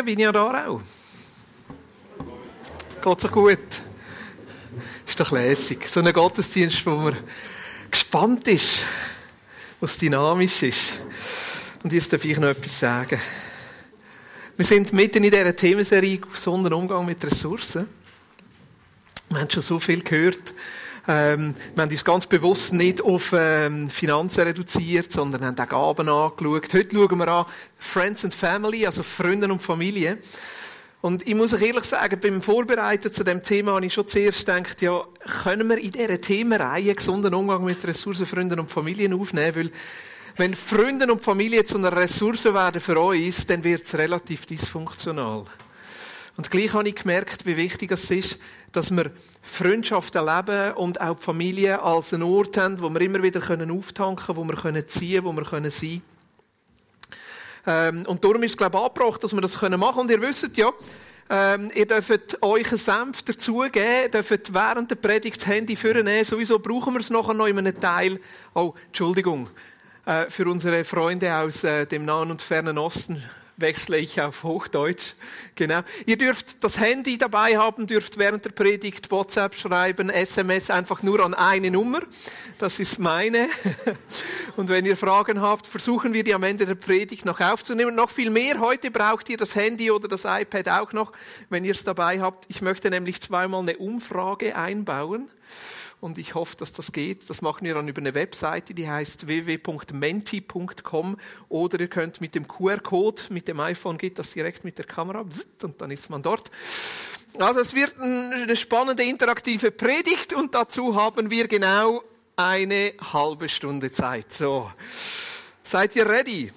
Morgen, bin ich an Aarau. Geht so gut? Ist doch lässig. So ein Gottesdienst, wo man gespannt ist, was dynamisch ist. Und jetzt darf ich noch etwas sagen. Wir sind mitten in dieser Themenserie gesunder Umgang mit Ressourcen. Wir haben schon so viel gehört. Ähm, wir haben uns ganz bewusst nicht auf ähm, Finanzen reduziert, sondern haben auch Gaben angeschaut. Heute schauen wir an Friends and Family, also Freunde und Familie. Und ich muss euch ehrlich sagen, beim Vorbereiten zu dem Thema habe ich schon zuerst gedacht, ja, können wir in dieser Themenreihe gesunden Umgang mit Ressourcen, Freunden und Familien aufnehmen? Weil, wenn Freunde und Familie zu einer Ressource werden für uns, dann wird es relativ dysfunktional. Und gleich habe ich gemerkt, wie wichtig es ist, dass wir Freundschaft erleben und auch die Familie als einen Ort haben, wo wir immer wieder auftanken können, wo wir können ziehen, wo wir können sein. Ähm, und darum ist es, glaube ich, angebracht, dass wir das machen können. Und ihr wisst ja, ähm, ihr dürft euch einen Senf dazugeben, dürft während der Predigt das Handy vornehmen. Sowieso brauchen wir es nachher noch in einem Teil. Oh, Entschuldigung. Äh, für unsere Freunde aus äh, dem Nahen und Fernen Osten wechsle ich auf Hochdeutsch. Genau. Ihr dürft das Handy dabei haben, dürft während der Predigt WhatsApp schreiben, SMS einfach nur an eine Nummer. Das ist meine. Und wenn ihr Fragen habt, versuchen wir die am Ende der Predigt noch aufzunehmen. Noch viel mehr. Heute braucht ihr das Handy oder das iPad auch noch, wenn ihr es dabei habt. Ich möchte nämlich zweimal eine Umfrage einbauen und ich hoffe, dass das geht. Das machen wir dann über eine Webseite, die heißt www.menti.com oder ihr könnt mit dem QR-Code, mit dem iPhone geht das direkt mit der Kamera und dann ist man dort. Also es wird eine spannende interaktive Predigt und dazu haben wir genau eine halbe Stunde Zeit. So, seid ihr ready?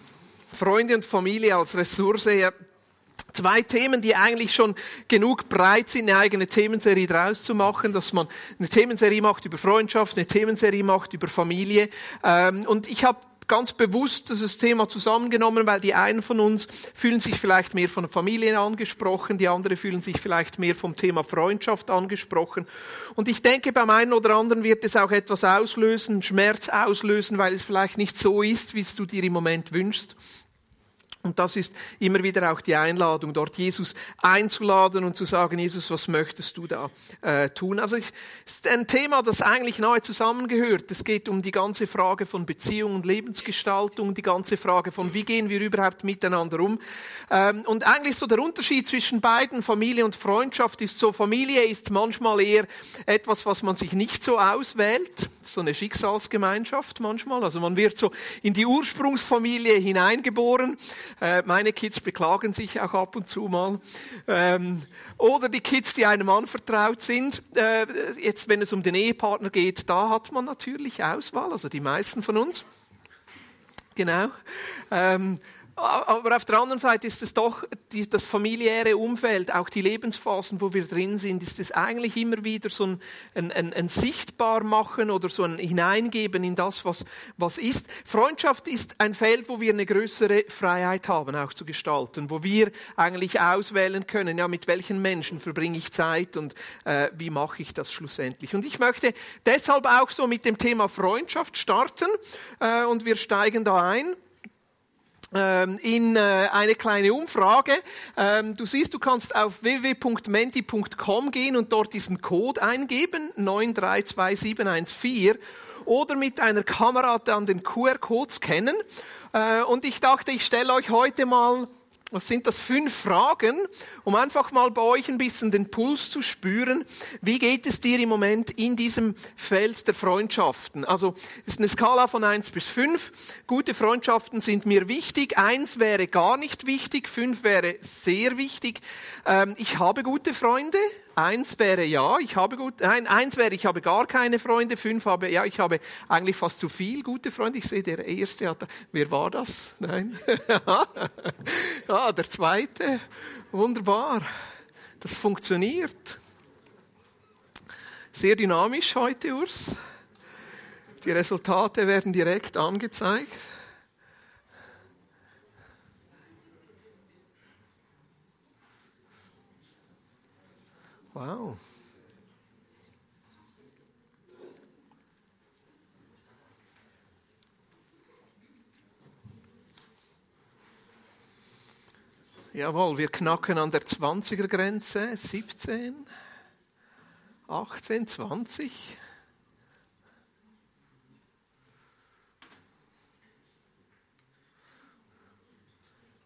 Freunde und Familie als Ressource. Zwei Themen, die eigentlich schon genug breit sind, eine eigene Themenserie draus zu machen, dass man eine Themenserie macht über Freundschaft, eine Themenserie macht über Familie. Ähm, und ich habe ganz bewusst dieses Thema zusammengenommen, weil die einen von uns fühlen sich vielleicht mehr von der Familie angesprochen, die anderen fühlen sich vielleicht mehr vom Thema Freundschaft angesprochen. Und ich denke, beim einen oder anderen wird es auch etwas auslösen, Schmerz auslösen, weil es vielleicht nicht so ist, wie es du dir im Moment wünschst. Und das ist immer wieder auch die Einladung, dort Jesus einzuladen und zu sagen, Jesus, was möchtest du da äh, tun? Also es ist ein Thema, das eigentlich nahe zusammengehört. Es geht um die ganze Frage von Beziehung und Lebensgestaltung, die ganze Frage von, wie gehen wir überhaupt miteinander um? Ähm, und eigentlich so der Unterschied zwischen beiden, Familie und Freundschaft, ist so, Familie ist manchmal eher etwas, was man sich nicht so auswählt, so eine Schicksalsgemeinschaft manchmal. Also man wird so in die Ursprungsfamilie hineingeboren meine Kids beklagen sich auch ab und zu mal. Ähm, oder die Kids, die einem anvertraut sind. Äh, jetzt, wenn es um den Ehepartner geht, da hat man natürlich Auswahl, also die meisten von uns. Genau. Aber auf der anderen Seite ist es doch die, das familiäre Umfeld, auch die Lebensphasen, wo wir drin sind, ist es eigentlich immer wieder so ein, ein, ein, ein Sichtbarmachen oder so ein Hineingeben in das, was, was ist. Freundschaft ist ein Feld, wo wir eine größere Freiheit haben, auch zu gestalten, wo wir eigentlich auswählen können, ja, mit welchen Menschen verbringe ich Zeit und äh, wie mache ich das schlussendlich. Und ich möchte deshalb auch so mit dem Thema Freundschaft starten äh, und wir steigen da ein. Ähm, in äh, eine kleine Umfrage. Ähm, du siehst, du kannst auf www.menti.com gehen und dort diesen Code eingeben, 932714, oder mit einer Kamera dann den QR-Code scannen. Äh, und ich dachte, ich stelle euch heute mal was sind das? Fünf Fragen, um einfach mal bei euch ein bisschen den Puls zu spüren. Wie geht es dir im Moment in diesem Feld der Freundschaften? Also, es ist eine Skala von eins bis fünf. Gute Freundschaften sind mir wichtig. Eins wäre gar nicht wichtig. Fünf wäre sehr wichtig. Ähm, ich habe gute Freunde. Eins wäre ja, ich habe gut, nein, eins wäre, ich habe gar keine Freunde. Fünf habe, ja, ich habe eigentlich fast zu viel gute Freunde. Ich sehe, der erste hat, wer war das? Nein. ja, der zweite. Wunderbar. Das funktioniert. Sehr dynamisch heute, Urs. Die Resultate werden direkt angezeigt. Wow. Jawohl, wir knacken an der 20er Grenze. 17, 18, 20.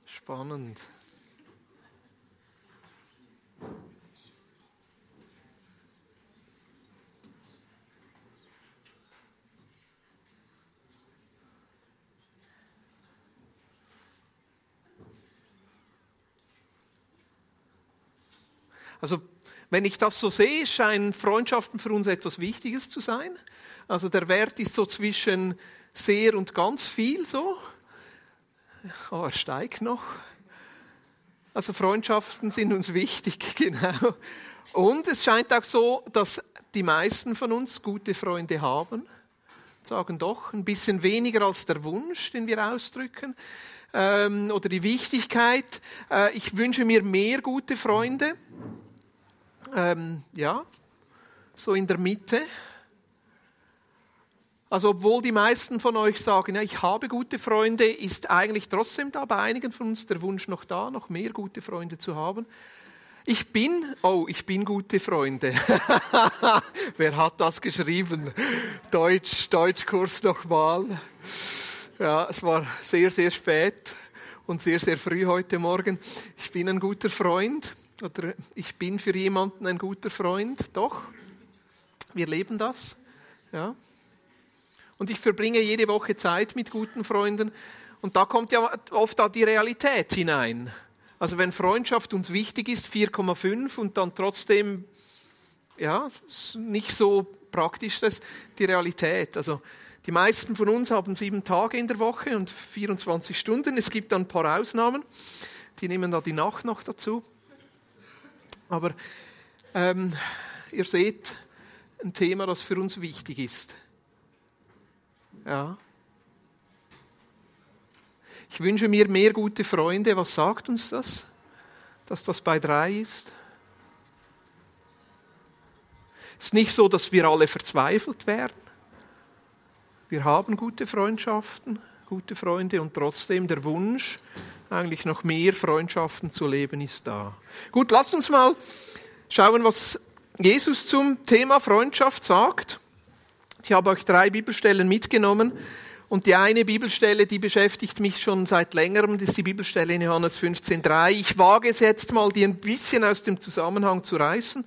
Spannend. Also wenn ich das so sehe, scheinen Freundschaften für uns etwas Wichtiges zu sein. Also der Wert ist so zwischen sehr und ganz viel so. Oh, er steigt noch. Also Freundschaften sind uns wichtig, genau. Und es scheint auch so, dass die meisten von uns gute Freunde haben. Sagen doch ein bisschen weniger als der Wunsch, den wir ausdrücken. Ähm, oder die Wichtigkeit. Äh, ich wünsche mir mehr gute Freunde ähm, ja, so in der Mitte. Also obwohl die meisten von euch sagen, ja, ich habe gute Freunde, ist eigentlich trotzdem da bei einigen von uns der Wunsch noch da, noch mehr gute Freunde zu haben. Ich bin, oh, ich bin gute Freunde. Wer hat das geschrieben? Deutsch, Deutschkurs nochmal. Ja, es war sehr, sehr spät und sehr, sehr früh heute Morgen. Ich bin ein guter Freund. Oder ich bin für jemanden ein guter Freund. Doch, wir leben das. Ja. Und ich verbringe jede Woche Zeit mit guten Freunden. Und da kommt ja oft auch die Realität hinein. Also wenn Freundschaft uns wichtig ist, 4,5 und dann trotzdem, ja, nicht so praktisch das, die Realität. Also die meisten von uns haben sieben Tage in der Woche und 24 Stunden. Es gibt dann ein paar Ausnahmen, die nehmen da die Nacht noch dazu. Aber ähm, ihr seht ein Thema, das für uns wichtig ist. Ja. Ich wünsche mir mehr gute Freunde. Was sagt uns das? Dass das bei drei ist? Es ist nicht so, dass wir alle verzweifelt werden. Wir haben gute Freundschaften, gute Freunde und trotzdem der Wunsch, eigentlich noch mehr Freundschaften zu leben, ist da. Gut, lasst uns mal schauen, was Jesus zum Thema Freundschaft sagt. Ich habe euch drei Bibelstellen mitgenommen. Und die eine Bibelstelle, die beschäftigt mich schon seit längerem, das ist die Bibelstelle in Johannes 15.3. Ich wage es jetzt mal, die ein bisschen aus dem Zusammenhang zu reißen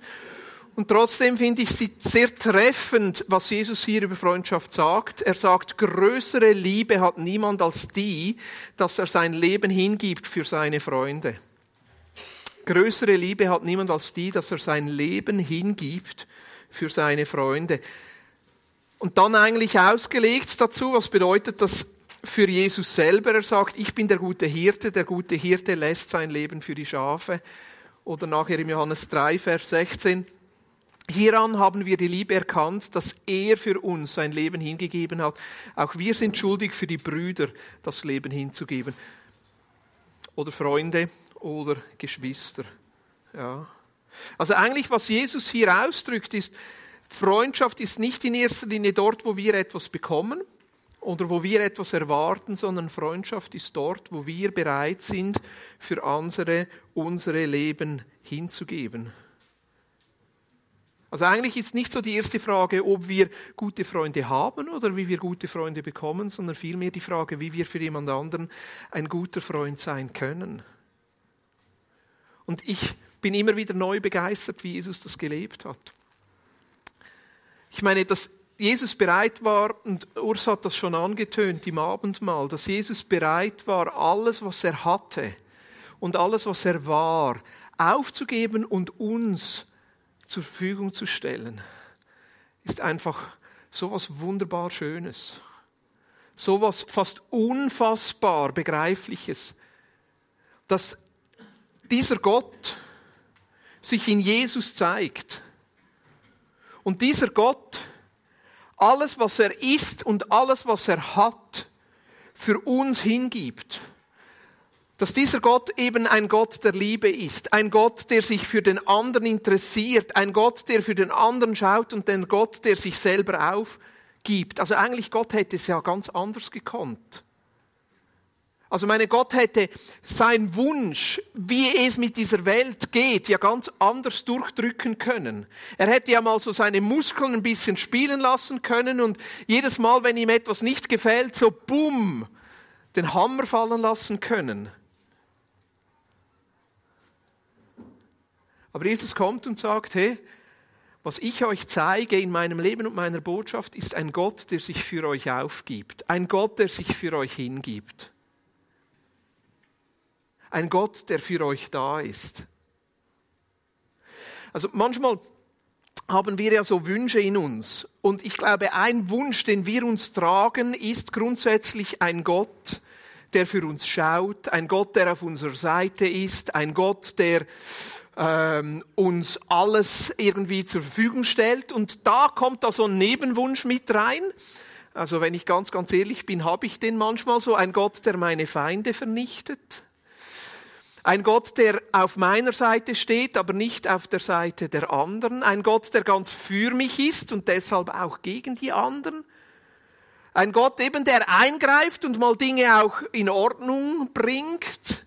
und trotzdem finde ich sie sehr treffend, was Jesus hier über Freundschaft sagt. Er sagt, größere Liebe hat niemand als die, dass er sein Leben hingibt für seine Freunde. Größere Liebe hat niemand als die, dass er sein Leben hingibt für seine Freunde. Und dann eigentlich ausgelegt dazu, was bedeutet das für Jesus selber? Er sagt, ich bin der gute Hirte, der gute Hirte lässt sein Leben für die Schafe. Oder nachher im Johannes 3, Vers 16, Hieran haben wir die Liebe erkannt, dass er für uns sein Leben hingegeben hat. Auch wir sind schuldig, für die Brüder das Leben hinzugeben. Oder Freunde oder Geschwister. Ja. Also eigentlich, was Jesus hier ausdrückt, ist, Freundschaft ist nicht in erster Linie dort, wo wir etwas bekommen oder wo wir etwas erwarten, sondern Freundschaft ist dort, wo wir bereit sind, für andere unsere Leben hinzugeben. Also eigentlich ist nicht so die erste Frage, ob wir gute Freunde haben oder wie wir gute Freunde bekommen, sondern vielmehr die Frage, wie wir für jemand anderen ein guter Freund sein können. Und ich bin immer wieder neu begeistert, wie Jesus das gelebt hat. Ich meine, dass Jesus bereit war, und Urs hat das schon angetönt im Abendmahl, dass Jesus bereit war, alles, was er hatte und alles, was er war, aufzugeben und uns zur Verfügung zu stellen, ist einfach so was wunderbar Schönes. So was fast unfassbar Begreifliches. Dass dieser Gott sich in Jesus zeigt. Und dieser Gott alles, was er ist und alles, was er hat, für uns hingibt dass dieser Gott eben ein Gott der Liebe ist, ein Gott, der sich für den anderen interessiert, ein Gott, der für den anderen schaut und ein Gott, der sich selber aufgibt. Also eigentlich Gott hätte es ja ganz anders gekonnt. Also meine Gott hätte sein Wunsch, wie es mit dieser Welt geht, ja ganz anders durchdrücken können. Er hätte ja mal so seine Muskeln ein bisschen spielen lassen können und jedes Mal, wenn ihm etwas nicht gefällt, so bumm, den Hammer fallen lassen können. Aber Jesus kommt und sagt, hey, was ich euch zeige in meinem Leben und meiner Botschaft, ist ein Gott, der sich für euch aufgibt. Ein Gott, der sich für euch hingibt. Ein Gott, der für euch da ist. Also manchmal haben wir ja so Wünsche in uns. Und ich glaube, ein Wunsch, den wir uns tragen, ist grundsätzlich ein Gott, der für uns schaut, ein Gott, der auf unserer Seite ist, ein Gott, der ähm, uns alles irgendwie zur Verfügung stellt. Und da kommt da so ein Nebenwunsch mit rein. Also wenn ich ganz, ganz ehrlich bin, habe ich den manchmal so, ein Gott, der meine Feinde vernichtet. Ein Gott, der auf meiner Seite steht, aber nicht auf der Seite der anderen. Ein Gott, der ganz für mich ist und deshalb auch gegen die anderen. Ein Gott eben, der eingreift und mal Dinge auch in Ordnung bringt.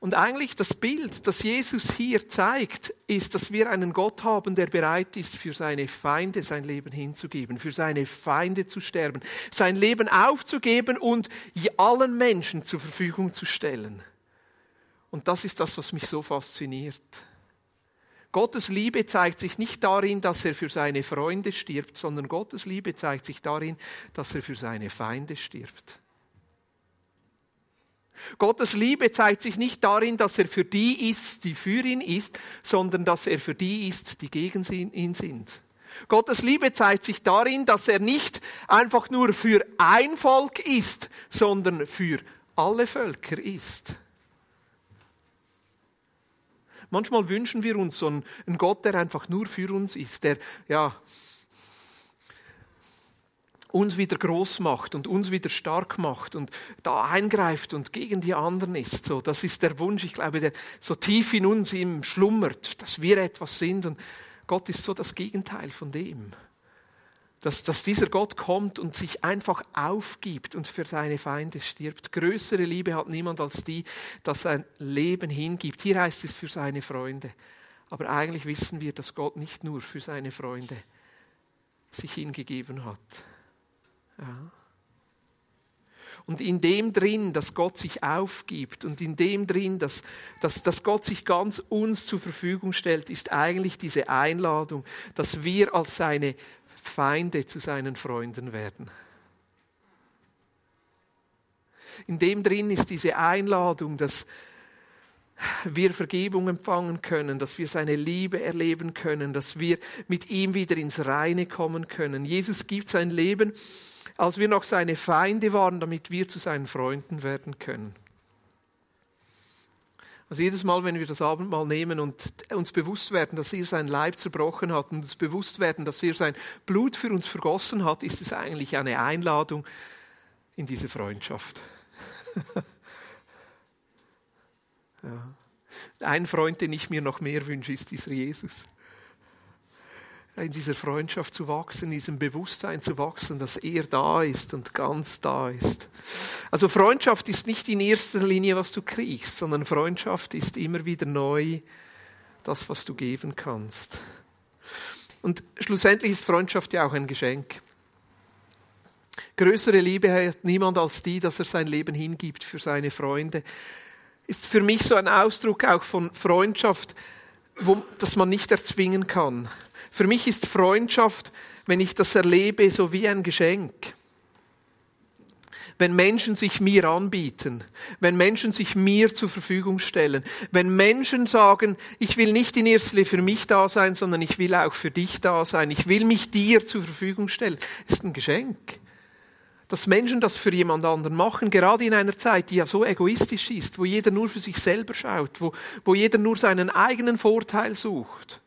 Und eigentlich das Bild, das Jesus hier zeigt, ist, dass wir einen Gott haben, der bereit ist, für seine Feinde sein Leben hinzugeben, für seine Feinde zu sterben, sein Leben aufzugeben und allen Menschen zur Verfügung zu stellen. Und das ist das, was mich so fasziniert. Gottes Liebe zeigt sich nicht darin, dass er für seine Freunde stirbt, sondern Gottes Liebe zeigt sich darin, dass er für seine Feinde stirbt. Gottes Liebe zeigt sich nicht darin, dass er für die ist, die für ihn ist, sondern dass er für die ist, die gegen ihn sind. Gottes Liebe zeigt sich darin, dass er nicht einfach nur für ein Volk ist, sondern für alle Völker ist. Manchmal wünschen wir uns so einen Gott, der einfach nur für uns ist, der, ja, uns wieder groß macht und uns wieder stark macht und da eingreift und gegen die anderen ist. So, das ist der Wunsch, ich glaube, der so tief in uns ihm schlummert, dass wir etwas sind. Und Gott ist so das Gegenteil von dem. Dass, dass dieser Gott kommt und sich einfach aufgibt und für seine Feinde stirbt. Größere Liebe hat niemand als die, dass sein Leben hingibt. Hier heißt es für seine Freunde. Aber eigentlich wissen wir, dass Gott nicht nur für seine Freunde sich hingegeben hat. Ja. Und in dem drin, dass Gott sich aufgibt und in dem drin, dass, dass, dass Gott sich ganz uns zur Verfügung stellt, ist eigentlich diese Einladung, dass wir als seine Feinde zu seinen Freunden werden. In dem drin ist diese Einladung, dass wir Vergebung empfangen können, dass wir seine Liebe erleben können, dass wir mit ihm wieder ins Reine kommen können. Jesus gibt sein Leben als wir noch seine Feinde waren, damit wir zu seinen Freunden werden können. Also jedes Mal, wenn wir das Abendmahl nehmen und uns bewusst werden, dass er sein Leib zerbrochen hat und uns bewusst werden, dass er sein Blut für uns vergossen hat, ist es eigentlich eine Einladung in diese Freundschaft. ja. Ein Freund, den ich mir noch mehr wünsche, ist dieser Jesus in dieser Freundschaft zu wachsen, in diesem Bewusstsein zu wachsen, dass er da ist und ganz da ist. Also Freundschaft ist nicht in erster Linie, was du kriegst, sondern Freundschaft ist immer wieder neu das, was du geben kannst. Und schlussendlich ist Freundschaft ja auch ein Geschenk. Größere Liebe hat niemand als die, dass er sein Leben hingibt für seine Freunde. Ist für mich so ein Ausdruck auch von Freundschaft, wo, das man nicht erzwingen kann. Für mich ist Freundschaft, wenn ich das erlebe, so wie ein Geschenk. Wenn Menschen sich mir anbieten, wenn Menschen sich mir zur Verfügung stellen, wenn Menschen sagen, ich will nicht in erster Linie für mich da sein, sondern ich will auch für dich da sein, ich will mich dir zur Verfügung stellen, ist ein Geschenk. Dass Menschen das für jemand anderen machen, gerade in einer Zeit, die ja so egoistisch ist, wo jeder nur für sich selber schaut, wo, wo jeder nur seinen eigenen Vorteil sucht.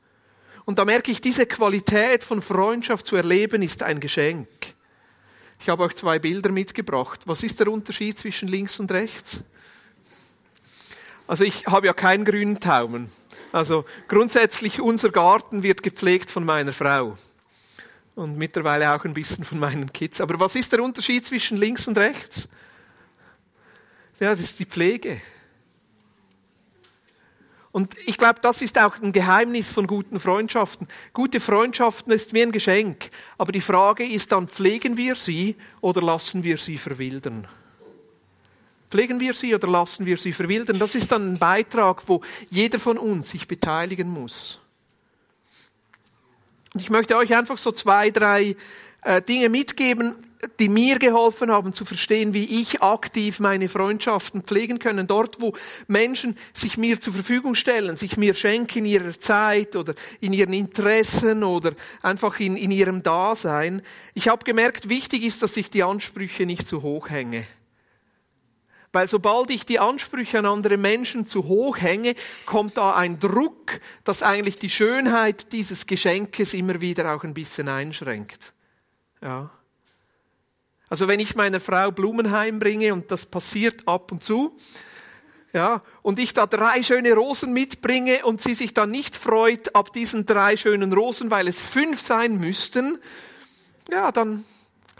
Und da merke ich, diese Qualität von Freundschaft zu erleben, ist ein Geschenk. Ich habe euch zwei Bilder mitgebracht. Was ist der Unterschied zwischen links und rechts? Also ich habe ja keinen grünen Taumen. Also grundsätzlich unser Garten wird gepflegt von meiner Frau. Und mittlerweile auch ein bisschen von meinen Kids. Aber was ist der Unterschied zwischen links und rechts? Ja, das ist die Pflege. Und ich glaube, das ist auch ein Geheimnis von guten Freundschaften. Gute Freundschaften ist wie ein Geschenk. Aber die Frage ist dann, pflegen wir sie oder lassen wir sie verwildern? Pflegen wir sie oder lassen wir sie verwildern? Das ist dann ein Beitrag, wo jeder von uns sich beteiligen muss. Und ich möchte euch einfach so zwei, drei äh, Dinge mitgeben, die mir geholfen haben zu verstehen, wie ich aktiv meine Freundschaften pflegen können. Dort, wo Menschen sich mir zur Verfügung stellen, sich mir schenken in ihrer Zeit oder in ihren Interessen oder einfach in, in ihrem Dasein. Ich habe gemerkt, wichtig ist, dass ich die Ansprüche nicht zu hoch hänge. Weil sobald ich die Ansprüche an andere Menschen zu hoch hänge, kommt da ein Druck, dass eigentlich die Schönheit dieses Geschenkes immer wieder auch ein bisschen einschränkt. Ja. Also wenn ich meiner Frau Blumen heimbringe und das passiert ab und zu, ja, und ich da drei schöne Rosen mitbringe und sie sich dann nicht freut ab diesen drei schönen Rosen, weil es fünf sein müssten, ja, dann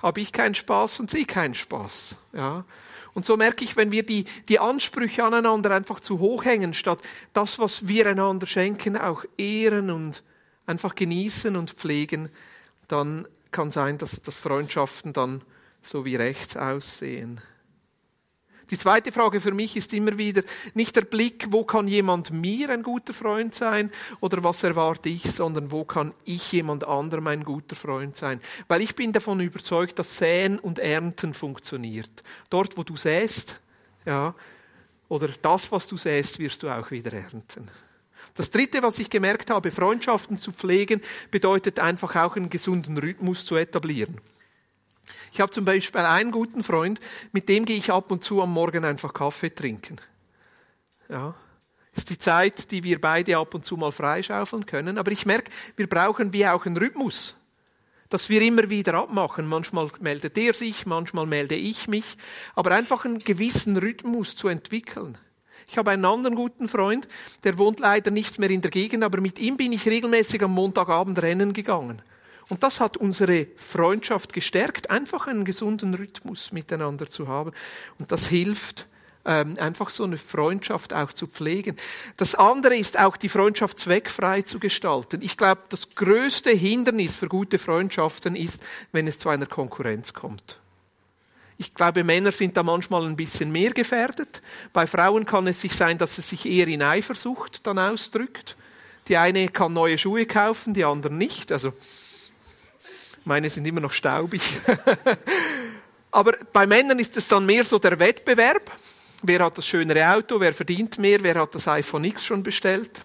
habe ich keinen Spaß und sie keinen Spaß. Ja. Und so merke ich, wenn wir die, die Ansprüche aneinander einfach zu hoch hängen, statt das, was wir einander schenken, auch ehren und einfach genießen und pflegen, dann kann sein, dass, dass Freundschaften dann so wie rechts aussehen. Die zweite Frage für mich ist immer wieder nicht der Blick, wo kann jemand mir ein guter Freund sein oder was erwarte ich, sondern wo kann ich jemand anderem ein guter Freund sein. Weil ich bin davon überzeugt, dass Säen und Ernten funktioniert. Dort, wo du säst, ja, oder das, was du säst, wirst du auch wieder ernten. Das dritte, was ich gemerkt habe, Freundschaften zu pflegen, bedeutet einfach auch einen gesunden Rhythmus zu etablieren. Ich habe zum Beispiel einen guten Freund, mit dem gehe ich ab und zu am Morgen einfach Kaffee trinken. Ja. Ist die Zeit, die wir beide ab und zu mal freischaufeln können. Aber ich merke, wir brauchen wie auch einen Rhythmus. Dass wir immer wieder abmachen. Manchmal meldet er sich, manchmal melde ich mich. Aber einfach einen gewissen Rhythmus zu entwickeln. Ich habe einen anderen guten Freund, der wohnt leider nicht mehr in der Gegend, aber mit ihm bin ich regelmäßig am Montagabend rennen gegangen. Und das hat unsere Freundschaft gestärkt, einfach einen gesunden Rhythmus miteinander zu haben. Und das hilft, ähm, einfach so eine Freundschaft auch zu pflegen. Das andere ist auch die Freundschaft zweckfrei zu gestalten. Ich glaube, das größte Hindernis für gute Freundschaften ist, wenn es zu einer Konkurrenz kommt. Ich glaube, Männer sind da manchmal ein bisschen mehr gefährdet. Bei Frauen kann es sich sein, dass es sich eher in Eifersucht dann ausdrückt. Die eine kann neue Schuhe kaufen, die andere nicht. Also meine sind immer noch staubig. Aber bei Männern ist es dann mehr so der Wettbewerb. Wer hat das schönere Auto? Wer verdient mehr? Wer hat das iPhone X schon bestellt?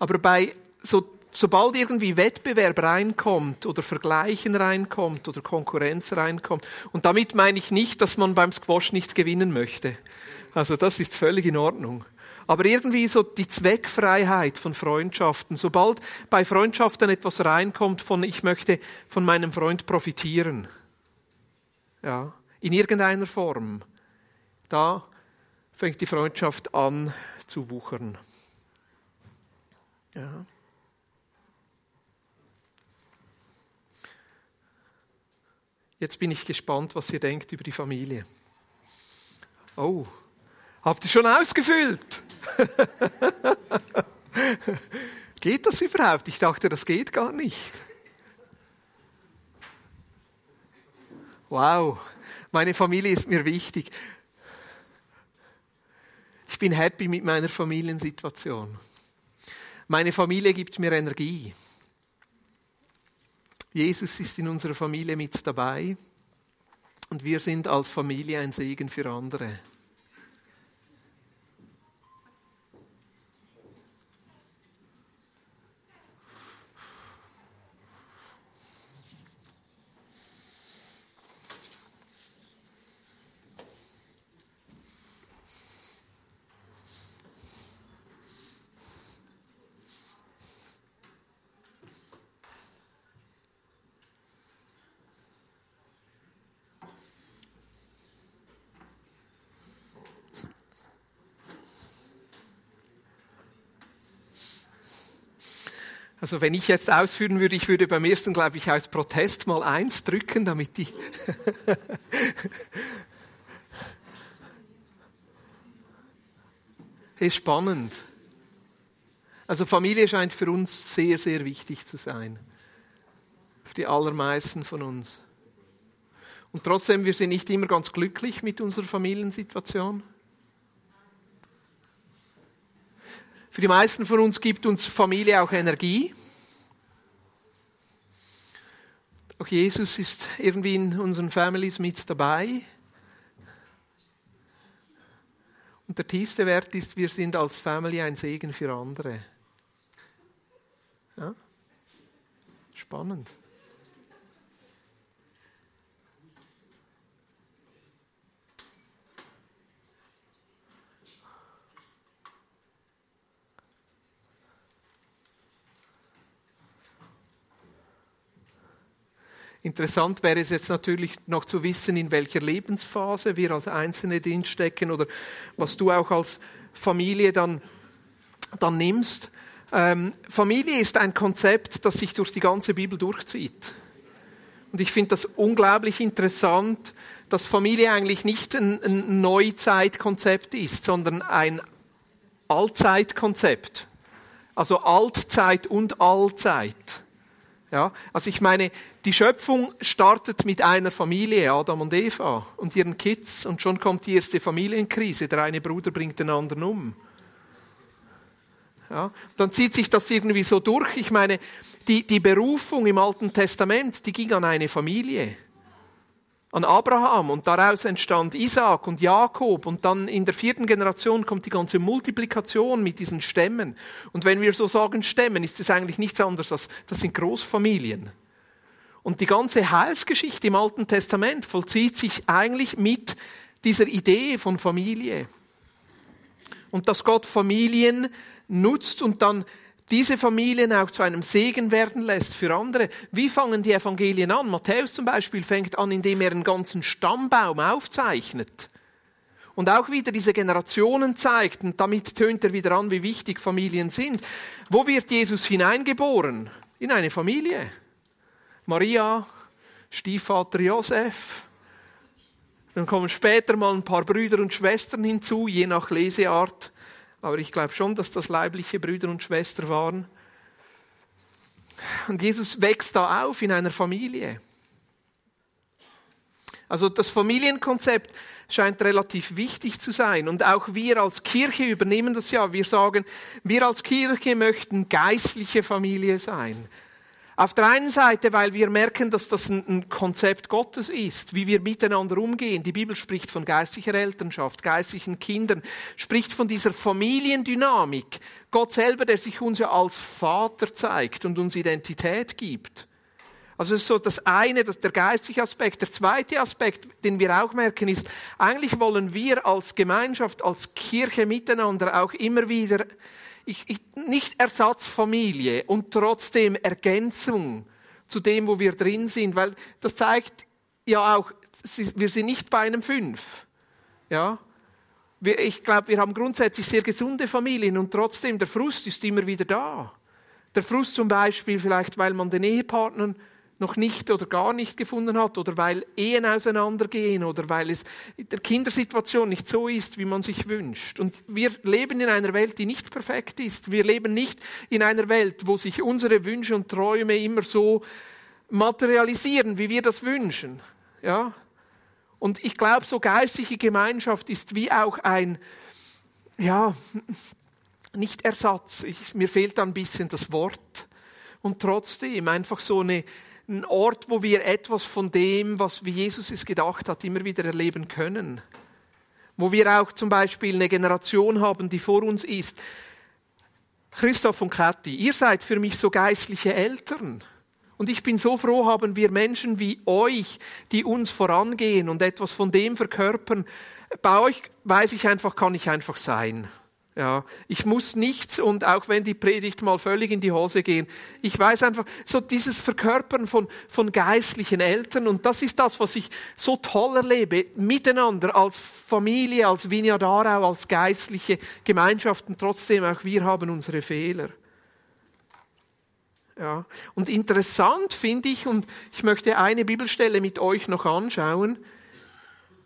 Aber bei so sobald irgendwie Wettbewerb reinkommt oder Vergleichen reinkommt oder Konkurrenz reinkommt, und damit meine ich nicht, dass man beim Squash nicht gewinnen möchte. Also das ist völlig in Ordnung. Aber irgendwie so die Zweckfreiheit von Freundschaften, sobald bei Freundschaften etwas reinkommt von ich möchte von meinem Freund profitieren. Ja, in irgendeiner Form. Da fängt die Freundschaft an zu wuchern. Ja. Jetzt bin ich gespannt, was ihr denkt über die Familie. Oh, habt ihr schon ausgefüllt? geht das überhaupt? Ich dachte, das geht gar nicht. Wow, meine Familie ist mir wichtig. Ich bin happy mit meiner Familiensituation. Meine Familie gibt mir Energie. Jesus ist in unserer Familie mit dabei und wir sind als Familie ein Segen für andere. Also wenn ich jetzt ausführen würde, ich würde beim ersten, glaube ich, aus Protest mal eins drücken, damit die... ist spannend. Also Familie scheint für uns sehr, sehr wichtig zu sein. Für die allermeisten von uns. Und trotzdem, wir sind nicht immer ganz glücklich mit unserer Familiensituation. Für die meisten von uns gibt uns Familie auch Energie. Auch Jesus ist irgendwie in unseren Families mit dabei. Und der tiefste Wert ist, wir sind als Family ein Segen für andere. Ja? Spannend. Interessant wäre es jetzt natürlich noch zu wissen, in welcher Lebensphase wir als Einzelne drinstecken oder was du auch als Familie dann, dann nimmst. Ähm, Familie ist ein Konzept, das sich durch die ganze Bibel durchzieht. Und ich finde das unglaublich interessant, dass Familie eigentlich nicht ein, ein Neuzeitkonzept ist, sondern ein Allzeitkonzept. Also Altzeit und Allzeit. Ja, also ich meine, die Schöpfung startet mit einer Familie, Adam und Eva und ihren Kids, und schon kommt die erste Familienkrise. Der eine Bruder bringt den anderen um. Ja, dann zieht sich das irgendwie so durch. Ich meine, die, die Berufung im Alten Testament, die ging an eine Familie an Abraham und daraus entstand Isaac und Jakob und dann in der vierten Generation kommt die ganze Multiplikation mit diesen Stämmen. Und wenn wir so sagen Stämmen, ist es eigentlich nichts anderes als, das sind Großfamilien. Und die ganze Heilsgeschichte im Alten Testament vollzieht sich eigentlich mit dieser Idee von Familie. Und dass Gott Familien nutzt und dann diese Familien auch zu einem Segen werden lässt für andere. Wie fangen die Evangelien an? Matthäus zum Beispiel fängt an, indem er einen ganzen Stammbaum aufzeichnet und auch wieder diese Generationen zeigt. Und damit tönt er wieder an, wie wichtig Familien sind. Wo wird Jesus hineingeboren? In eine Familie. Maria, Stiefvater Josef. Dann kommen später mal ein paar Brüder und Schwestern hinzu, je nach Leseart aber ich glaube schon, dass das leibliche Brüder und Schwestern waren. Und Jesus wächst da auf in einer Familie. Also das Familienkonzept scheint relativ wichtig zu sein. Und auch wir als Kirche übernehmen das ja. Wir sagen, wir als Kirche möchten geistliche Familie sein. Auf der einen Seite, weil wir merken, dass das ein, Konzept Gottes ist, wie wir miteinander umgehen. Die Bibel spricht von geistlicher Elternschaft, geistlichen Kindern, spricht von dieser Familiendynamik. Gott selber, der sich uns ja als Vater zeigt und uns Identität gibt. Also so das eine, das der geistliche Aspekt. Der zweite Aspekt, den wir auch merken, ist, eigentlich wollen wir als Gemeinschaft, als Kirche miteinander auch immer wieder ich, ich, nicht Ersatzfamilie und trotzdem Ergänzung zu dem, wo wir drin sind, weil das zeigt ja auch, wir sind nicht bei einem Fünf. Ja? Ich glaube, wir haben grundsätzlich sehr gesunde Familien und trotzdem der Frust ist immer wieder da. Der Frust zum Beispiel vielleicht, weil man den Ehepartnern noch nicht oder gar nicht gefunden hat oder weil Ehen auseinandergehen oder weil es in der Kindersituation nicht so ist, wie man sich wünscht. Und wir leben in einer Welt, die nicht perfekt ist. Wir leben nicht in einer Welt, wo sich unsere Wünsche und Träume immer so materialisieren, wie wir das wünschen. Ja? Und ich glaube, so geistliche Gemeinschaft ist wie auch ein, ja, nicht Ersatz. Ich, mir fehlt ein bisschen das Wort. Und trotzdem einfach so eine, ein Ort, wo wir etwas von dem, was wie Jesus es gedacht hat, immer wieder erleben können. Wo wir auch zum Beispiel eine Generation haben, die vor uns ist. Christoph und Kathi, ihr seid für mich so geistliche Eltern. Und ich bin so froh, haben wir Menschen wie euch, die uns vorangehen und etwas von dem verkörpern. Bei euch weiß ich einfach, kann ich einfach sein. Ja, ich muss nichts und auch wenn die Predigt mal völlig in die Hose gehen, ich weiß einfach, so dieses Verkörpern von, von geistlichen Eltern und das ist das, was ich so toll erlebe, miteinander als Familie, als Vinja Darau, als geistliche Gemeinschaften, trotzdem auch wir haben unsere Fehler. Ja, und interessant finde ich, und ich möchte eine Bibelstelle mit euch noch anschauen,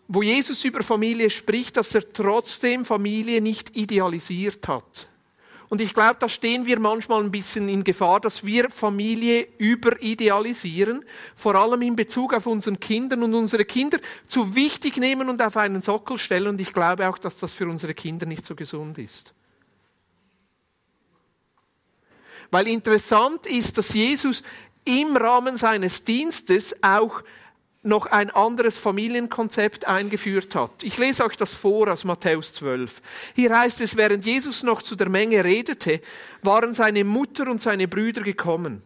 wo Jesus über Familie spricht, dass er trotzdem Familie nicht idealisiert hat. Und ich glaube, da stehen wir manchmal ein bisschen in Gefahr, dass wir Familie überidealisieren, vor allem in Bezug auf unseren Kindern und unsere Kinder zu wichtig nehmen und auf einen Sockel stellen. Und ich glaube auch, dass das für unsere Kinder nicht so gesund ist. Weil interessant ist, dass Jesus im Rahmen seines Dienstes auch noch ein anderes Familienkonzept eingeführt hat. Ich lese euch das vor aus Matthäus 12. Hier heißt es, während Jesus noch zu der Menge redete, waren seine Mutter und seine Brüder gekommen.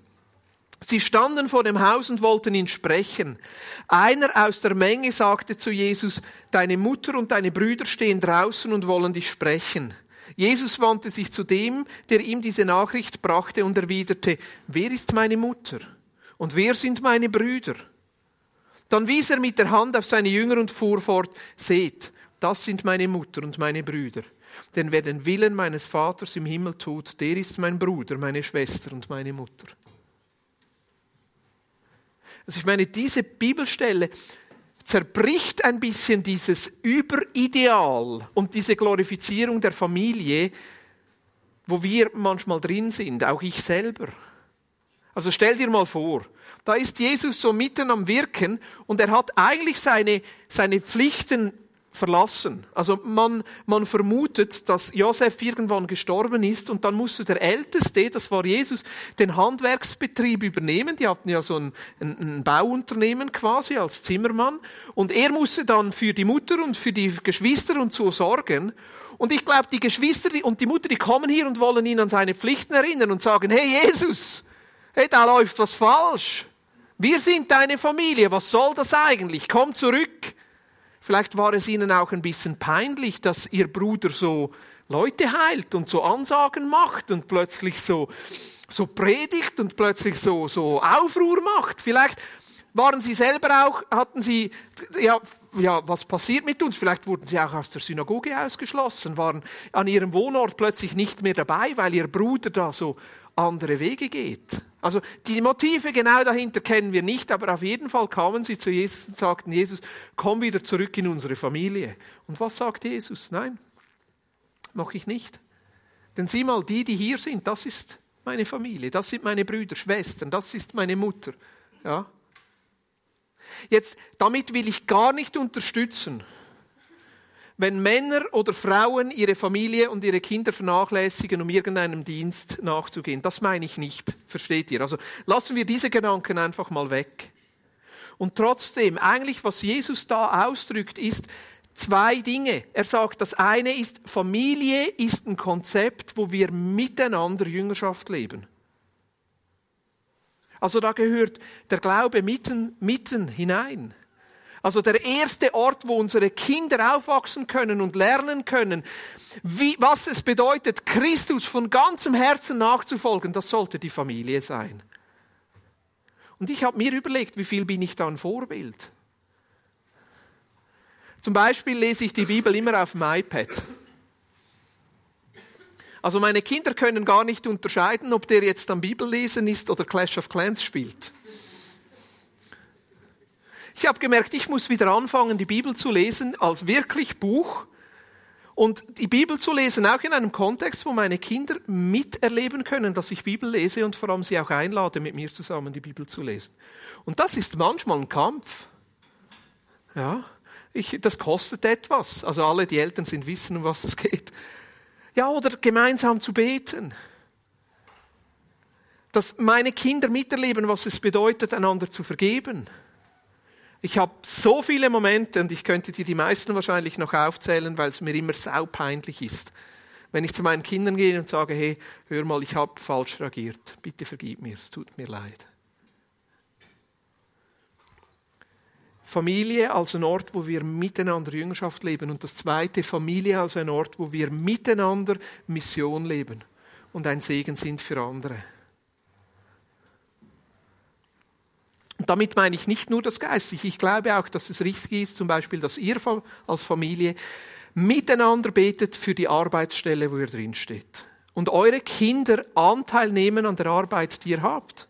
Sie standen vor dem Haus und wollten ihn sprechen. Einer aus der Menge sagte zu Jesus, deine Mutter und deine Brüder stehen draußen und wollen dich sprechen. Jesus wandte sich zu dem, der ihm diese Nachricht brachte und erwiderte, wer ist meine Mutter? Und wer sind meine Brüder? Dann wies er mit der Hand auf seine Jünger und fuhr fort, seht, das sind meine Mutter und meine Brüder. Denn wer den Willen meines Vaters im Himmel tut, der ist mein Bruder, meine Schwester und meine Mutter. Also ich meine, diese Bibelstelle zerbricht ein bisschen dieses Überideal und diese Glorifizierung der Familie, wo wir manchmal drin sind, auch ich selber. Also stell dir mal vor, da ist Jesus so mitten am Wirken und er hat eigentlich seine, seine Pflichten verlassen. Also man, man vermutet, dass Josef irgendwann gestorben ist und dann musste der Älteste, das war Jesus, den Handwerksbetrieb übernehmen. Die hatten ja so ein, ein, ein Bauunternehmen quasi als Zimmermann und er musste dann für die Mutter und für die Geschwister und so sorgen. Und ich glaube, die Geschwister und die Mutter, die kommen hier und wollen ihn an seine Pflichten erinnern und sagen, hey Jesus, hey, da läuft was falsch. Wir sind deine Familie, was soll das eigentlich? Komm zurück. Vielleicht war es ihnen auch ein bisschen peinlich, dass ihr Bruder so Leute heilt und so Ansagen macht und plötzlich so, so predigt und plötzlich so, so Aufruhr macht. Vielleicht waren sie selber auch, hatten sie, ja, ja, was passiert mit uns? Vielleicht wurden sie auch aus der Synagoge ausgeschlossen, waren an ihrem Wohnort plötzlich nicht mehr dabei, weil ihr Bruder da so andere Wege geht. Also die Motive genau dahinter kennen wir nicht, aber auf jeden Fall kamen sie zu Jesus und sagten, Jesus, komm wieder zurück in unsere Familie. Und was sagt Jesus? Nein, mache ich nicht. Denn sieh mal, die, die hier sind, das ist meine Familie, das sind meine Brüder, Schwestern, das ist meine Mutter. Ja? Jetzt, damit will ich gar nicht unterstützen, wenn Männer oder Frauen ihre Familie und ihre Kinder vernachlässigen, um irgendeinem Dienst nachzugehen. Das meine ich nicht, versteht ihr? Also lassen wir diese Gedanken einfach mal weg. Und trotzdem, eigentlich was Jesus da ausdrückt, ist zwei Dinge. Er sagt, das eine ist, Familie ist ein Konzept, wo wir miteinander Jüngerschaft leben. Also da gehört der Glaube mitten, mitten hinein. Also der erste Ort, wo unsere Kinder aufwachsen können und lernen können, wie, was es bedeutet, Christus von ganzem Herzen nachzufolgen, das sollte die Familie sein. Und ich habe mir überlegt, wie viel bin ich da ein Vorbild? Zum Beispiel lese ich die Bibel immer auf dem iPad. Also meine Kinder können gar nicht unterscheiden, ob der jetzt am Bibellesen ist oder Clash of Clans spielt. Ich habe gemerkt, ich muss wieder anfangen, die Bibel zu lesen als wirklich Buch und die Bibel zu lesen, auch in einem Kontext, wo meine Kinder miterleben können, dass ich Bibel lese und vor allem sie auch einlade, mit mir zusammen die Bibel zu lesen. Und das ist manchmal ein Kampf. Ja, ich, das kostet etwas. Also alle, die Eltern sind, wissen, um was es geht. Ja, oder gemeinsam zu beten. Dass meine Kinder miterleben, was es bedeutet, einander zu vergeben ich habe so viele Momente und ich könnte dir die meisten wahrscheinlich noch aufzählen, weil es mir immer saupeinlich ist. Wenn ich zu meinen Kindern gehe und sage, hey, hör mal, ich habe falsch reagiert, bitte vergib mir, es tut mir leid. Familie als ein Ort, wo wir miteinander Jüngerschaft leben. Und das zweite, Familie als ein Ort, wo wir miteinander Mission leben und ein Segen sind für andere. Damit meine ich nicht nur das Geistliche. Ich glaube auch, dass es richtig ist, zum Beispiel, dass ihr als Familie miteinander betet für die Arbeitsstelle, wo ihr drin steht. Und eure Kinder Anteil nehmen an der Arbeit, die ihr habt.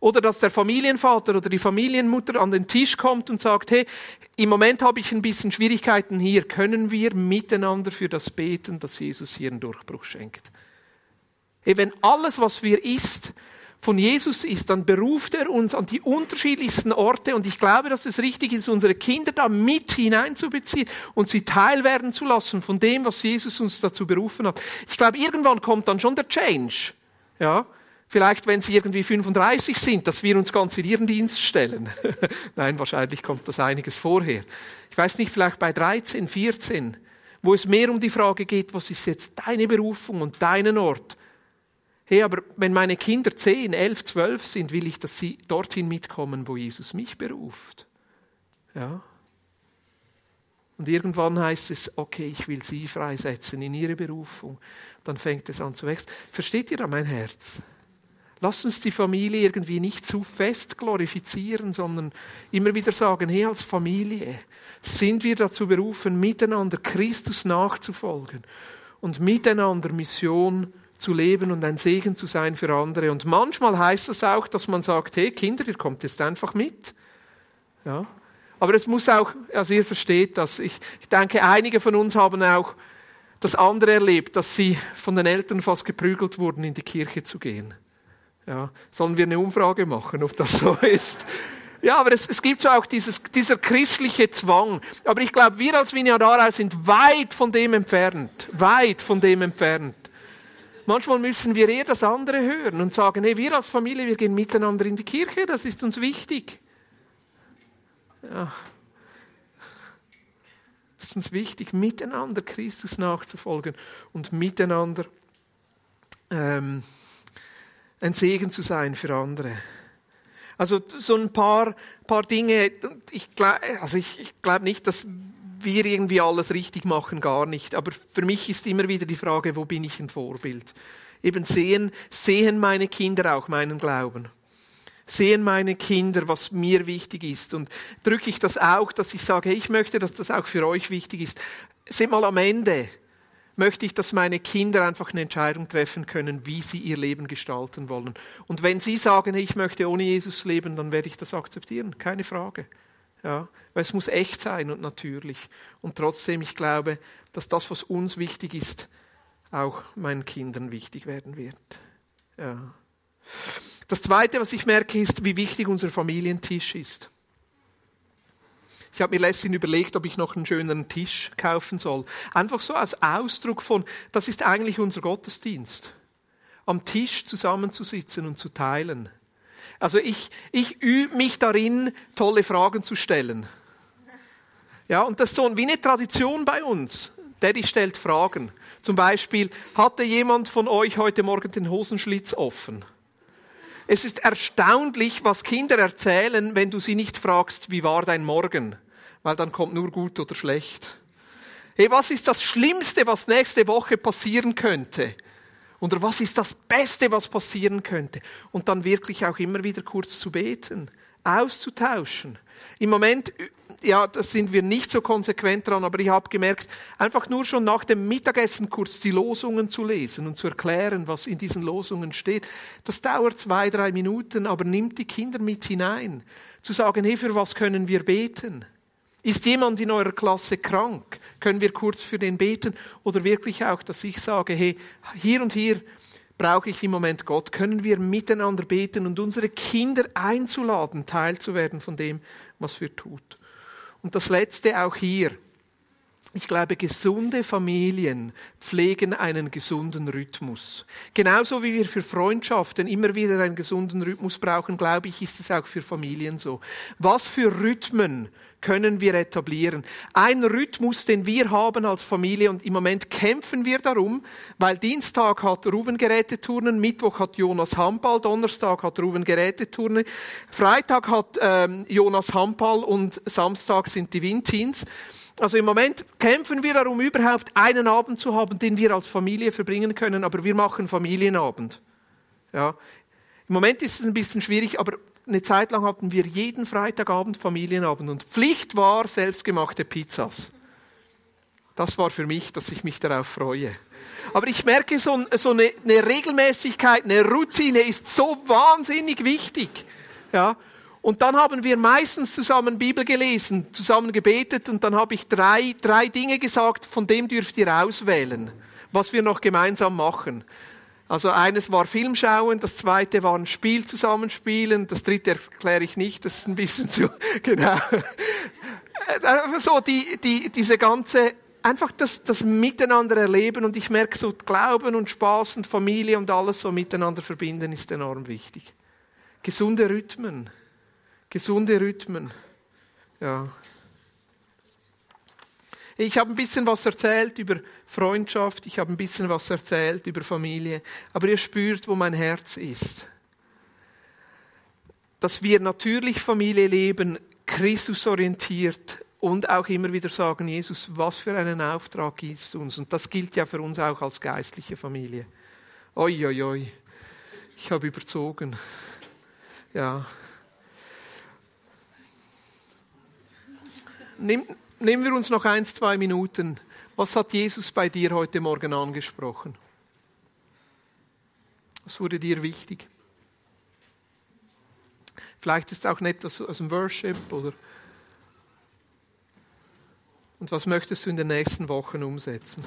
Oder dass der Familienvater oder die Familienmutter an den Tisch kommt und sagt, hey, im Moment habe ich ein bisschen Schwierigkeiten hier. Können wir miteinander für das beten, dass Jesus hier einen Durchbruch schenkt? Hey, wenn alles, was wir ist, von Jesus ist, dann beruft er uns an die unterschiedlichsten Orte und ich glaube, dass es richtig ist, unsere Kinder da mit hineinzubeziehen und sie teilwerden zu lassen von dem, was Jesus uns dazu berufen hat. Ich glaube, irgendwann kommt dann schon der Change. Ja, Vielleicht, wenn sie irgendwie 35 sind, dass wir uns ganz in ihren Dienst stellen. Nein, wahrscheinlich kommt das einiges vorher. Ich weiß nicht, vielleicht bei 13, 14, wo es mehr um die Frage geht, was ist jetzt deine Berufung und deinen Ort? Hey, aber wenn meine Kinder 10, 11, 12 sind, will ich, dass sie dorthin mitkommen, wo Jesus mich beruft. Ja. Und irgendwann heißt es, okay, ich will sie freisetzen in ihre Berufung. Dann fängt es an zu wachsen. Versteht ihr da mein Herz? Lasst uns die Familie irgendwie nicht zu fest glorifizieren, sondern immer wieder sagen, hey, als Familie sind wir dazu berufen, miteinander Christus nachzufolgen und miteinander Mission zu leben und ein Segen zu sein für andere. Und manchmal heißt das auch, dass man sagt, hey Kinder, ihr kommt jetzt einfach mit. Ja. Aber es muss auch, also ihr versteht das, ich, ich denke, einige von uns haben auch das andere erlebt, dass sie von den Eltern fast geprügelt wurden, in die Kirche zu gehen. Ja, sollen wir eine Umfrage machen, ob das so ist? Ja, aber es, es gibt so auch dieses, dieser christliche Zwang. Aber ich glaube, wir als Vignadara sind weit von dem entfernt. Weit von dem entfernt. Manchmal müssen wir eher das andere hören und sagen, hey, wir als Familie, wir gehen miteinander in die Kirche, das ist uns wichtig. Ja. Es ist uns wichtig, miteinander Christus nachzufolgen und miteinander ähm, ein Segen zu sein für andere. Also so ein paar, paar Dinge, ich glaube also ich, ich glaub nicht, dass wir irgendwie alles richtig machen, gar nicht. Aber für mich ist immer wieder die Frage, wo bin ich ein Vorbild? Eben sehen, sehen meine Kinder auch meinen Glauben? Sehen meine Kinder, was mir wichtig ist? Und drücke ich das auch, dass ich sage, ich möchte, dass das auch für euch wichtig ist. Seht mal am Ende, möchte ich, dass meine Kinder einfach eine Entscheidung treffen können, wie sie ihr Leben gestalten wollen. Und wenn sie sagen, ich möchte ohne Jesus leben, dann werde ich das akzeptieren, keine Frage. Ja, weil es muss echt sein und natürlich. Und trotzdem, ich glaube, dass das, was uns wichtig ist, auch meinen Kindern wichtig werden wird. Ja. Das Zweite, was ich merke, ist, wie wichtig unser Familientisch ist. Ich habe mir letztens überlegt, ob ich noch einen schöneren Tisch kaufen soll. Einfach so als Ausdruck von, das ist eigentlich unser Gottesdienst. Am Tisch zusammenzusitzen und zu teilen. Also ich, ich übe mich darin, tolle Fragen zu stellen. Ja, und das ist so wie eine Tradition bei uns. Daddy stellt Fragen. Zum Beispiel, hatte jemand von euch heute Morgen den Hosenschlitz offen? Es ist erstaunlich, was Kinder erzählen, wenn du sie nicht fragst, wie war dein Morgen? Weil dann kommt nur gut oder schlecht. Hey, was ist das Schlimmste, was nächste Woche passieren könnte? Oder was ist das Beste, was passieren könnte? Und dann wirklich auch immer wieder kurz zu beten, auszutauschen. Im Moment ja, da sind wir nicht so konsequent dran, aber ich habe gemerkt, einfach nur schon nach dem Mittagessen kurz die Losungen zu lesen und zu erklären, was in diesen Losungen steht, das dauert zwei, drei Minuten, aber nimmt die Kinder mit hinein. Zu sagen, hey, für was können wir beten? Ist jemand in eurer Klasse krank? Können wir kurz für den beten? Oder wirklich auch, dass ich sage, hey, hier und hier brauche ich im Moment Gott. Können wir miteinander beten und unsere Kinder einzuladen, teilzuwerden von dem, was wir tut? Und das Letzte auch hier. Ich glaube, gesunde Familien pflegen einen gesunden Rhythmus. Genauso wie wir für Freundschaften immer wieder einen gesunden Rhythmus brauchen, glaube ich, ist es auch für Familien so. Was für Rhythmen können wir etablieren. Ein Rhythmus, den wir haben als Familie und im Moment kämpfen wir darum, weil Dienstag hat Ruben Geräteturnen, Mittwoch hat Jonas Handball, Donnerstag hat Ruben Geräteturnen, Freitag hat ähm, Jonas Handball und Samstag sind die Windteens. Also im Moment kämpfen wir darum, überhaupt einen Abend zu haben, den wir als Familie verbringen können, aber wir machen Familienabend. Ja. Im Moment ist es ein bisschen schwierig, aber eine Zeit lang hatten wir jeden Freitagabend Familienabend und Pflicht war selbstgemachte Pizzas. Das war für mich, dass ich mich darauf freue. Aber ich merke, so, so eine, eine Regelmäßigkeit, eine Routine ist so wahnsinnig wichtig. Ja. Und dann haben wir meistens zusammen Bibel gelesen, zusammen gebetet und dann habe ich drei, drei Dinge gesagt, von dem dürft ihr auswählen, was wir noch gemeinsam machen. Also eines war Film schauen, das zweite war ein Spiel zusammenspielen, das dritte erkläre ich nicht, das ist ein bisschen zu, genau. So die, die, diese ganze einfach das, das Miteinander erleben und ich merke so Glauben und Spaß und Familie und alles so miteinander verbinden ist enorm wichtig. Gesunde Rhythmen. Gesunde Rhythmen. Ja. Ich habe ein bisschen was erzählt über Freundschaft, ich habe ein bisschen was erzählt über Familie, aber ihr spürt, wo mein Herz ist. Dass wir natürlich Familie leben, Christus orientiert, und auch immer wieder sagen, Jesus, was für einen Auftrag gibst du uns? Und das gilt ja für uns auch als geistliche Familie. Oi, oi, oi. Ich habe überzogen. Ja. Nimm, nehmen wir uns noch eins, zwei Minuten. Was hat Jesus bei dir heute Morgen angesprochen? Was wurde dir wichtig? Vielleicht ist es auch aus, aus dem Worship oder und was möchtest du in den nächsten Wochen umsetzen?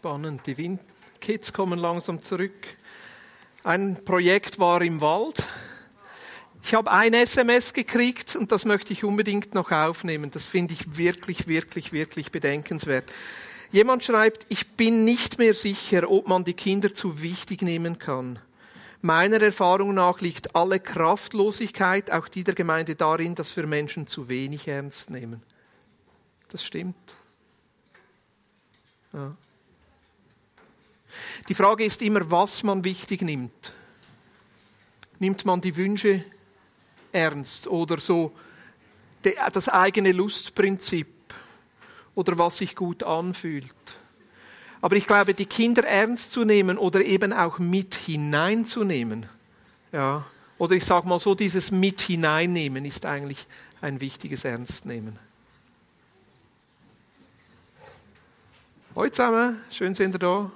Spannend. Die Windkids kommen langsam zurück. Ein Projekt war im Wald. Ich habe ein SMS gekriegt und das möchte ich unbedingt noch aufnehmen. Das finde ich wirklich, wirklich, wirklich bedenkenswert. Jemand schreibt, ich bin nicht mehr sicher, ob man die Kinder zu wichtig nehmen kann. Meiner Erfahrung nach liegt alle Kraftlosigkeit, auch die der Gemeinde, darin, dass wir Menschen zu wenig ernst nehmen. Das stimmt. Ja. Die Frage ist immer, was man wichtig nimmt. Nimmt man die Wünsche ernst oder so das eigene Lustprinzip oder was sich gut anfühlt? Aber ich glaube, die Kinder ernst zu nehmen oder eben auch mit hineinzunehmen, ja, oder ich sage mal so, dieses mit hineinnehmen ist eigentlich ein wichtiges Ernstnehmen. Hallo zusammen, schön sind ihr da.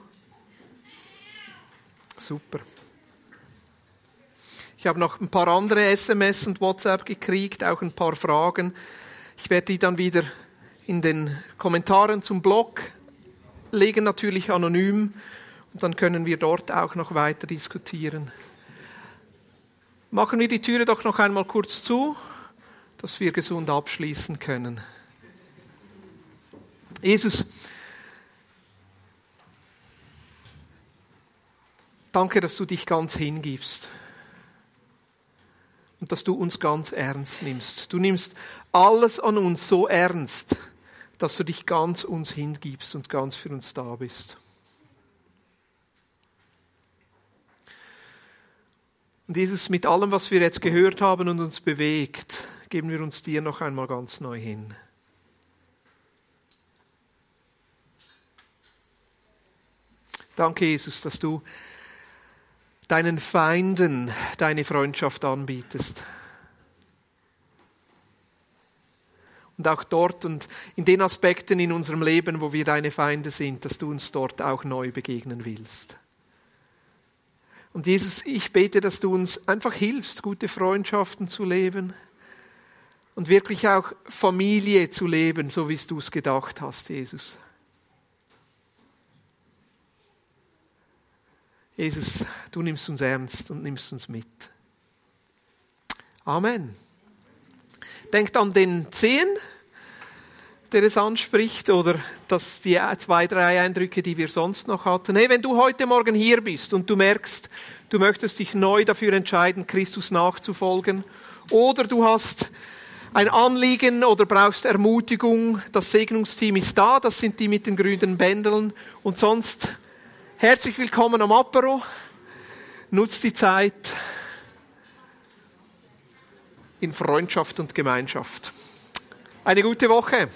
Super. Ich habe noch ein paar andere SMS und WhatsApp gekriegt, auch ein paar Fragen. Ich werde die dann wieder in den Kommentaren zum Blog legen, natürlich anonym. Und dann können wir dort auch noch weiter diskutieren. Machen wir die Türe doch noch einmal kurz zu, dass wir gesund abschließen können. Jesus, Danke, dass du dich ganz hingibst und dass du uns ganz ernst nimmst. Du nimmst alles an uns so ernst, dass du dich ganz uns hingibst und ganz für uns da bist. Und dieses mit allem, was wir jetzt gehört haben und uns bewegt, geben wir uns dir noch einmal ganz neu hin. Danke, Jesus, dass du deinen Feinden deine Freundschaft anbietest. Und auch dort und in den Aspekten in unserem Leben, wo wir deine Feinde sind, dass du uns dort auch neu begegnen willst. Und Jesus, ich bete, dass du uns einfach hilfst, gute Freundschaften zu leben und wirklich auch Familie zu leben, so wie du es gedacht hast, Jesus. Jesus, du nimmst uns ernst und nimmst uns mit. Amen. Denkt an den Zehen, der es anspricht, oder dass die zwei, drei Eindrücke, die wir sonst noch hatten. Hey, wenn du heute Morgen hier bist und du merkst, du möchtest dich neu dafür entscheiden, Christus nachzufolgen, oder du hast ein Anliegen oder brauchst Ermutigung, das Segnungsteam ist da, das sind die mit den grünen Bändeln und sonst Herzlich willkommen am Apero. Nutzt die Zeit in Freundschaft und Gemeinschaft. Eine gute Woche.